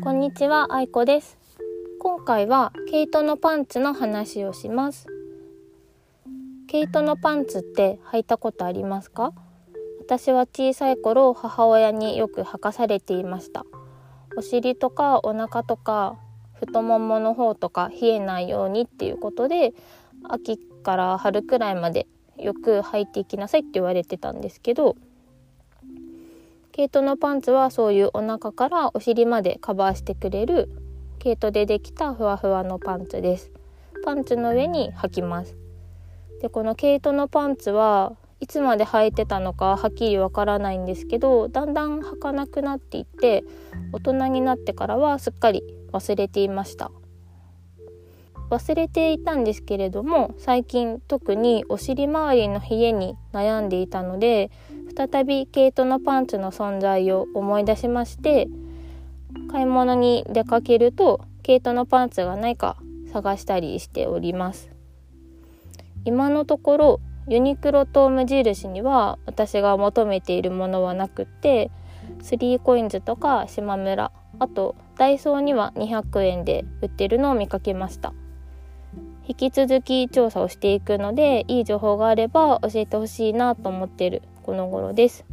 こんにちは、あいこです。今回は毛糸のパンツの話をします。毛糸のパンツって履いたことありますか？私は小さい頃母親によく履かされていました。お尻とかお腹とか太ももの方とか冷えないようにっていうことで秋から春くらいまでよく履いていきなさいって言われてたんですけど毛糸のパンツはそういうお腹からお尻までカバーしてくれる毛糸でできたふわふわのパンツです。パンツの上に履きます。でこの毛糸のパンツはいつまで履いてたのかはっきりわからないんですけどだんだん履かなくなっていって大人になってからはすっかり忘れていました。忘れていたんですけれども最近特にお尻周りの冷えに悩んでいたので再び毛糸のパンツの存在を思い出しまして買い物に出かけると毛糸のパンツがないか探したりしております。今のところユニクロと無印には私が求めているものはなくってスリーコインズとか島村あとダイソーには200円で売ってるのを見かけました。引き続き調査をしていくのでいい情報があれば教えてほしいなと思っているこの頃です。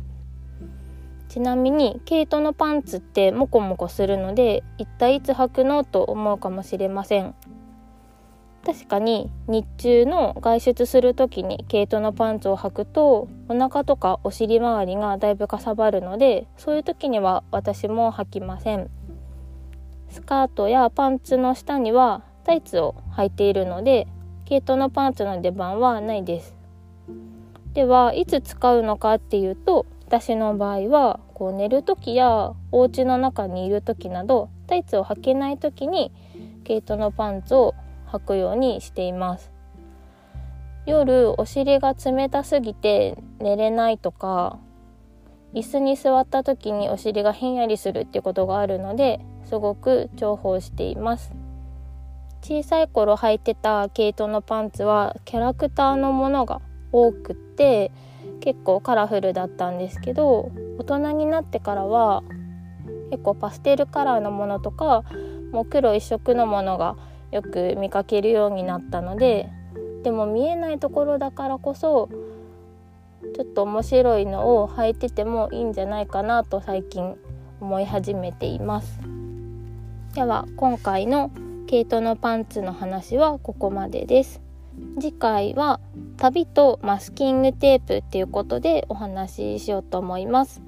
ちなみに毛糸のパンツってモコモコするので一体いつ履くのと思うかもしれません。確かに日中の外出する時に毛糸のパンツを履くとお腹とかお尻周りがだいぶかさばるのでそういう時には私も履きません。スカートやパンツの下にはタイツを履いているので毛糸のパンツの出番はないです。ではいつ使うのかっていうと私の場合はこう寝る時やお家の中にいる時などタイツを履けない時に毛糸のパンツを履くようにしています。夜お尻が冷たすぎて寝れないとか椅子に座った時にお尻がひんやりするっていうことがあるのですごく重宝しています。小さい頃履いてた毛糸のパンツはキャラクターのものが多くって結構カラフルだったんですけど大人になってからは結構パステルカラーのものとかもう黒一色のものがよく見かけるようになったのででも見えないところだからこそちょっと面白いのを履いててもいいんじゃないかなと最近思い始めています。では今回の毛糸のパンツの話はここまでです。次回は旅とマスキングテープっていうことでお話ししようと思います。